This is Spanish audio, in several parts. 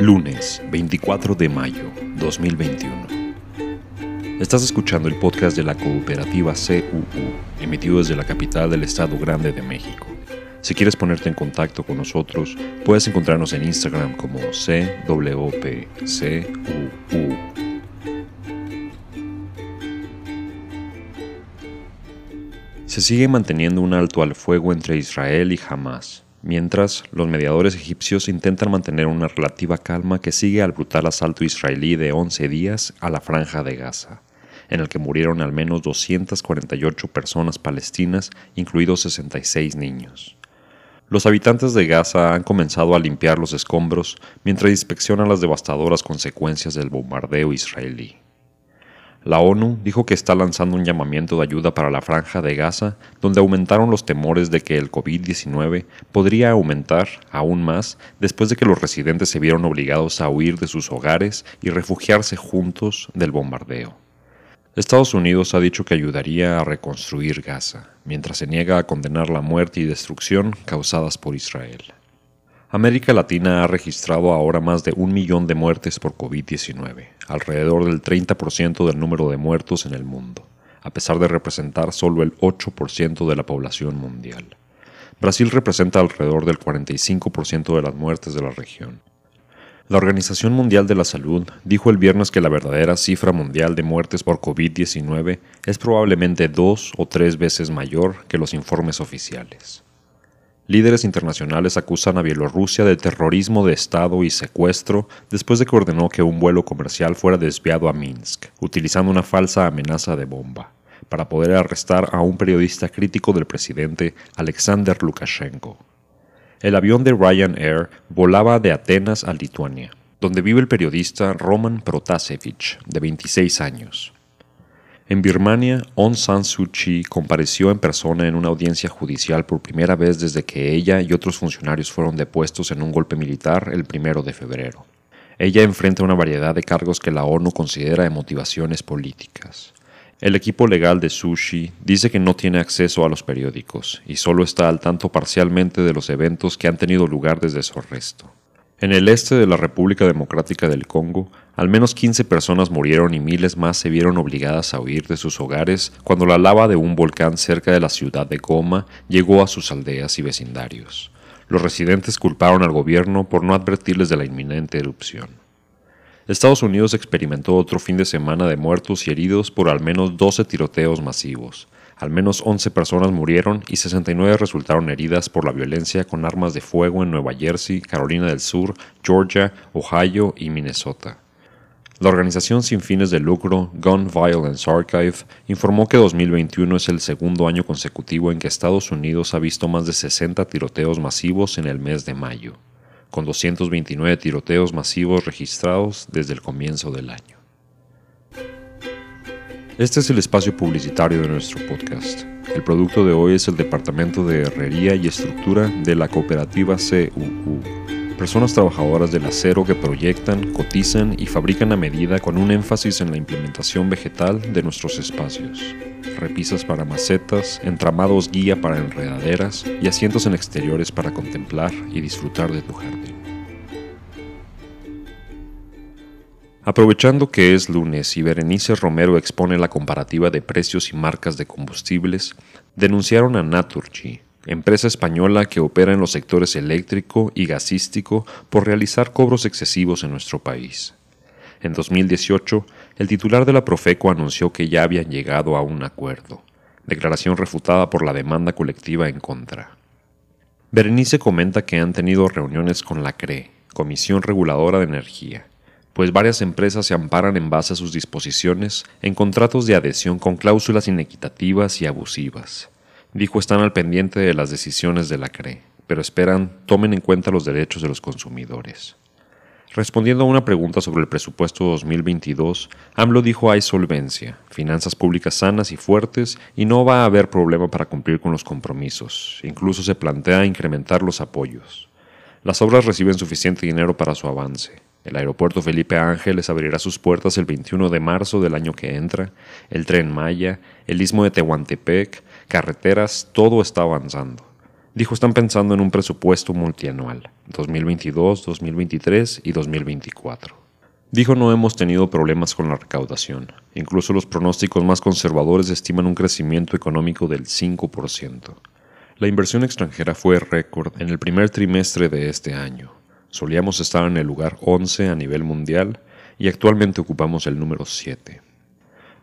Lunes 24 de mayo 2021. Estás escuchando el podcast de la cooperativa CUU, emitido desde la capital del Estado Grande de México. Si quieres ponerte en contacto con nosotros, puedes encontrarnos en Instagram como CWPCUU. Se sigue manteniendo un alto al fuego entre Israel y Hamas mientras los mediadores egipcios intentan mantener una relativa calma que sigue al brutal asalto israelí de 11 días a la franja de Gaza, en el que murieron al menos 248 personas palestinas, incluidos 66 niños. Los habitantes de Gaza han comenzado a limpiar los escombros mientras inspeccionan las devastadoras consecuencias del bombardeo israelí. La ONU dijo que está lanzando un llamamiento de ayuda para la franja de Gaza, donde aumentaron los temores de que el COVID-19 podría aumentar aún más después de que los residentes se vieron obligados a huir de sus hogares y refugiarse juntos del bombardeo. Estados Unidos ha dicho que ayudaría a reconstruir Gaza, mientras se niega a condenar la muerte y destrucción causadas por Israel. América Latina ha registrado ahora más de un millón de muertes por COVID-19, alrededor del 30% del número de muertos en el mundo, a pesar de representar solo el 8% de la población mundial. Brasil representa alrededor del 45% de las muertes de la región. La Organización Mundial de la Salud dijo el viernes que la verdadera cifra mundial de muertes por COVID-19 es probablemente dos o tres veces mayor que los informes oficiales. Líderes internacionales acusan a Bielorrusia de terrorismo de Estado y secuestro después de que ordenó que un vuelo comercial fuera desviado a Minsk, utilizando una falsa amenaza de bomba, para poder arrestar a un periodista crítico del presidente Alexander Lukashenko. El avión de Ryanair volaba de Atenas a Lituania, donde vive el periodista Roman Protasevich, de 26 años. En Birmania, Aung San Suu Kyi compareció en persona en una audiencia judicial por primera vez desde que ella y otros funcionarios fueron depuestos en un golpe militar el primero de febrero. Ella enfrenta una variedad de cargos que la ONU considera de motivaciones políticas. El equipo legal de Sushi dice que no tiene acceso a los periódicos y solo está al tanto parcialmente de los eventos que han tenido lugar desde su arresto. En el este de la República Democrática del Congo, al menos 15 personas murieron y miles más se vieron obligadas a huir de sus hogares cuando la lava de un volcán cerca de la ciudad de Goma llegó a sus aldeas y vecindarios. Los residentes culparon al gobierno por no advertirles de la inminente erupción. Estados Unidos experimentó otro fin de semana de muertos y heridos por al menos 12 tiroteos masivos, al menos 11 personas murieron y 69 resultaron heridas por la violencia con armas de fuego en Nueva Jersey, Carolina del Sur, Georgia, Ohio y Minnesota. La organización sin fines de lucro Gun Violence Archive informó que 2021 es el segundo año consecutivo en que Estados Unidos ha visto más de 60 tiroteos masivos en el mes de mayo, con 229 tiroteos masivos registrados desde el comienzo del año. Este es el espacio publicitario de nuestro podcast. El producto de hoy es el Departamento de Herrería y Estructura de la cooperativa CUU. Personas trabajadoras del acero que proyectan, cotizan y fabrican a medida con un énfasis en la implementación vegetal de nuestros espacios. Repisas para macetas, entramados guía para enredaderas y asientos en exteriores para contemplar y disfrutar de tu jardín. Aprovechando que es lunes y Berenice Romero expone la comparativa de precios y marcas de combustibles, denunciaron a Naturgy, empresa española que opera en los sectores eléctrico y gasístico, por realizar cobros excesivos en nuestro país. En 2018, el titular de la Profeco anunció que ya habían llegado a un acuerdo, declaración refutada por la demanda colectiva en contra. Berenice comenta que han tenido reuniones con la CRE, Comisión Reguladora de Energía, pues varias empresas se amparan en base a sus disposiciones en contratos de adhesión con cláusulas inequitativas y abusivas. Dijo están al pendiente de las decisiones de la CRE, pero esperan tomen en cuenta los derechos de los consumidores. Respondiendo a una pregunta sobre el presupuesto 2022, AMLO dijo hay solvencia, finanzas públicas sanas y fuertes y no va a haber problema para cumplir con los compromisos. Incluso se plantea incrementar los apoyos. Las obras reciben suficiente dinero para su avance. El aeropuerto Felipe Ángeles abrirá sus puertas el 21 de marzo del año que entra. El tren Maya, el istmo de Tehuantepec, carreteras, todo está avanzando. Dijo están pensando en un presupuesto multianual, 2022, 2023 y 2024. Dijo no hemos tenido problemas con la recaudación. Incluso los pronósticos más conservadores estiman un crecimiento económico del 5%. La inversión extranjera fue récord en el primer trimestre de este año. Solíamos estar en el lugar 11 a nivel mundial y actualmente ocupamos el número 7.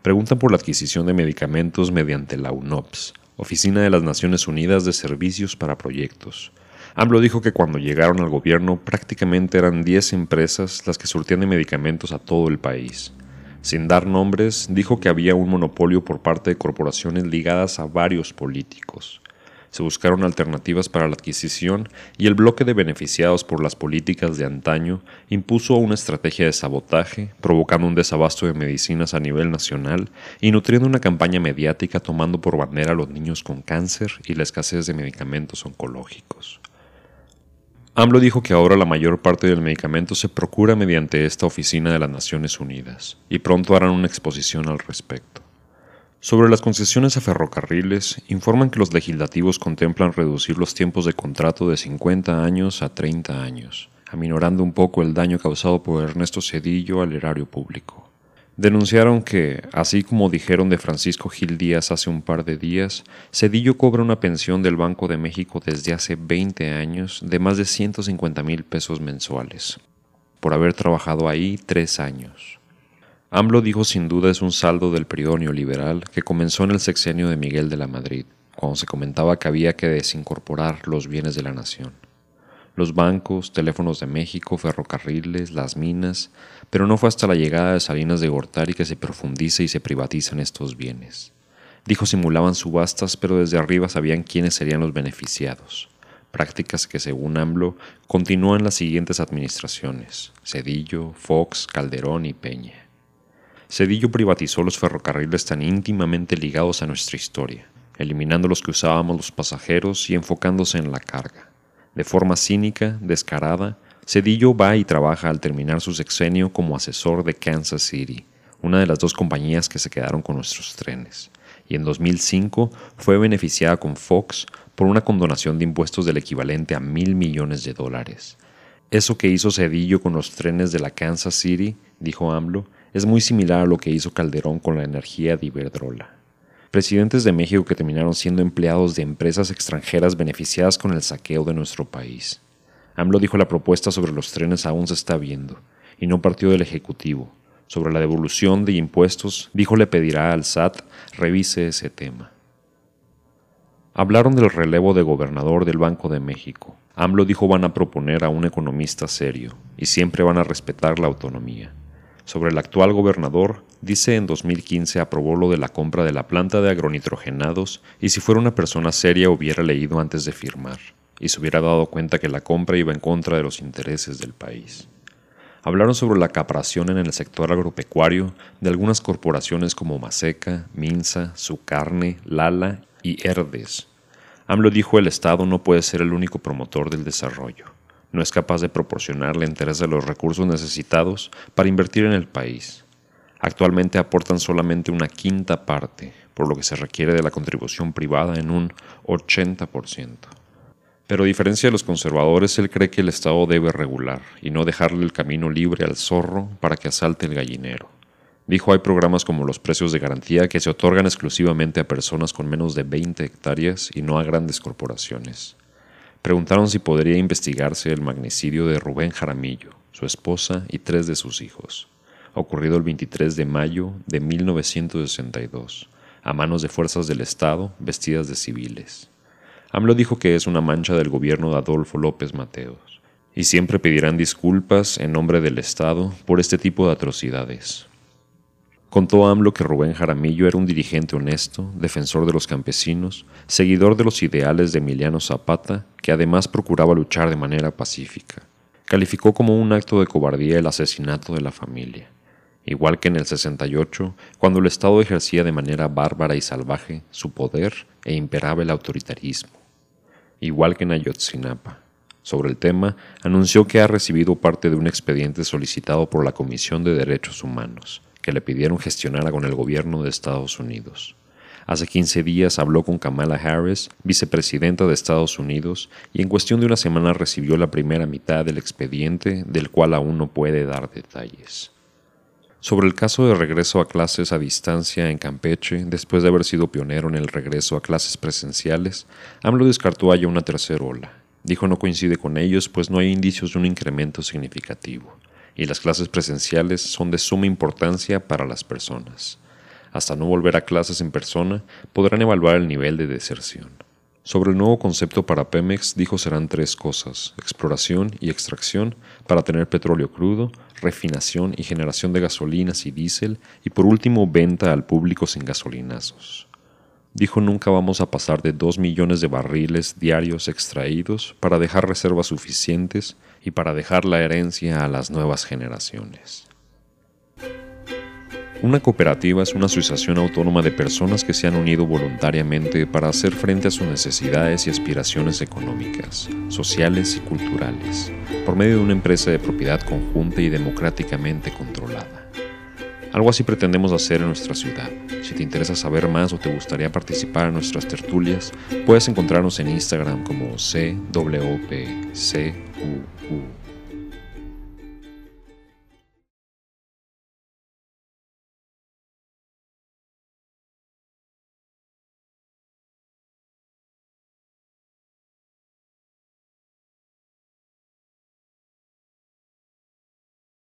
Preguntan por la adquisición de medicamentos mediante la UNOPS, Oficina de las Naciones Unidas de Servicios para Proyectos, AMLO dijo que cuando llegaron al gobierno prácticamente eran 10 empresas las que surtían de medicamentos a todo el país. Sin dar nombres, dijo que había un monopolio por parte de corporaciones ligadas a varios políticos. Se buscaron alternativas para la adquisición y el bloque de beneficiados por las políticas de antaño impuso una estrategia de sabotaje, provocando un desabasto de medicinas a nivel nacional y nutriendo una campaña mediática tomando por bandera a los niños con cáncer y la escasez de medicamentos oncológicos. AMLO dijo que ahora la mayor parte del medicamento se procura mediante esta oficina de las Naciones Unidas y pronto harán una exposición al respecto. Sobre las concesiones a ferrocarriles, informan que los legislativos contemplan reducir los tiempos de contrato de 50 años a 30 años, aminorando un poco el daño causado por Ernesto Cedillo al erario público. Denunciaron que, así como dijeron de Francisco Gil Díaz hace un par de días, Cedillo cobra una pensión del Banco de México desde hace 20 años de más de 150 mil pesos mensuales, por haber trabajado ahí tres años. AMLO dijo sin duda es un saldo del periodo neoliberal que comenzó en el sexenio de Miguel de la Madrid, cuando se comentaba que había que desincorporar los bienes de la nación los bancos, teléfonos de México, ferrocarriles, las minas, pero no fue hasta la llegada de Salinas de Gortari que se profundiza y se privatizan estos bienes. Dijo simulaban subastas, pero desde arriba sabían quiénes serían los beneficiados. Prácticas que, según AMLO, continúan las siguientes administraciones: Cedillo, Fox, Calderón y Peña. Cedillo privatizó los ferrocarriles tan íntimamente ligados a nuestra historia, eliminando los que usábamos los pasajeros y enfocándose en la carga. De forma cínica, descarada, Cedillo va y trabaja al terminar su sexenio como asesor de Kansas City, una de las dos compañías que se quedaron con nuestros trenes, y en 2005 fue beneficiada con Fox por una condonación de impuestos del equivalente a mil millones de dólares. Eso que hizo Cedillo con los trenes de la Kansas City, dijo AMLO, es muy similar a lo que hizo Calderón con la energía de Iberdrola presidentes de México que terminaron siendo empleados de empresas extranjeras beneficiadas con el saqueo de nuestro país. AMLO dijo la propuesta sobre los trenes aún se está viendo, y no partió del Ejecutivo. Sobre la devolución de impuestos, dijo le pedirá al SAT revise ese tema. Hablaron del relevo de gobernador del Banco de México. AMLO dijo van a proponer a un economista serio, y siempre van a respetar la autonomía. Sobre el actual gobernador, dice en 2015 aprobó lo de la compra de la planta de agronitrogenados y si fuera una persona seria hubiera leído antes de firmar y se hubiera dado cuenta que la compra iba en contra de los intereses del país. Hablaron sobre la caparación en el sector agropecuario de algunas corporaciones como Maseca, Minsa, Su Carne, Lala y Herdes. AMLO dijo el Estado no puede ser el único promotor del desarrollo no es capaz de proporcionarle interés de los recursos necesitados para invertir en el país. Actualmente aportan solamente una quinta parte, por lo que se requiere de la contribución privada en un 80%. Pero a diferencia de los conservadores, él cree que el Estado debe regular y no dejarle el camino libre al zorro para que asalte el gallinero. Dijo hay programas como los precios de garantía que se otorgan exclusivamente a personas con menos de 20 hectáreas y no a grandes corporaciones preguntaron si podría investigarse el magnicidio de Rubén Jaramillo, su esposa y tres de sus hijos, ocurrido el 23 de mayo de 1962, a manos de fuerzas del Estado vestidas de civiles. AMLO dijo que es una mancha del gobierno de Adolfo López Mateos, y siempre pedirán disculpas en nombre del Estado por este tipo de atrocidades. Contó AMLO que Rubén Jaramillo era un dirigente honesto, defensor de los campesinos, seguidor de los ideales de Emiliano Zapata, que además procuraba luchar de manera pacífica. Calificó como un acto de cobardía el asesinato de la familia, igual que en el 68, cuando el Estado ejercía de manera bárbara y salvaje su poder e imperaba el autoritarismo, igual que en Ayotzinapa. Sobre el tema, anunció que ha recibido parte de un expediente solicitado por la Comisión de Derechos Humanos, que le pidieron gestionara con el gobierno de Estados Unidos. Hace 15 días habló con Kamala Harris, vicepresidenta de Estados Unidos, y en cuestión de una semana recibió la primera mitad del expediente, del cual aún no puede dar detalles. Sobre el caso de regreso a clases a distancia en Campeche, después de haber sido pionero en el regreso a clases presenciales, AMLO descartó haya una tercera ola. Dijo no coincide con ellos, pues no hay indicios de un incremento significativo, y las clases presenciales son de suma importancia para las personas hasta no volver a clases en persona, podrán evaluar el nivel de deserción. Sobre el nuevo concepto para Pemex dijo serán tres cosas, exploración y extracción para tener petróleo crudo, refinación y generación de gasolinas y diésel y por último venta al público sin gasolinazos. Dijo nunca vamos a pasar de 2 millones de barriles diarios extraídos para dejar reservas suficientes y para dejar la herencia a las nuevas generaciones. Una cooperativa es una asociación autónoma de personas que se han unido voluntariamente para hacer frente a sus necesidades y aspiraciones económicas, sociales y culturales, por medio de una empresa de propiedad conjunta y democráticamente controlada. Algo así pretendemos hacer en nuestra ciudad. Si te interesa saber más o te gustaría participar en nuestras tertulias, puedes encontrarnos en Instagram como CWPCUU.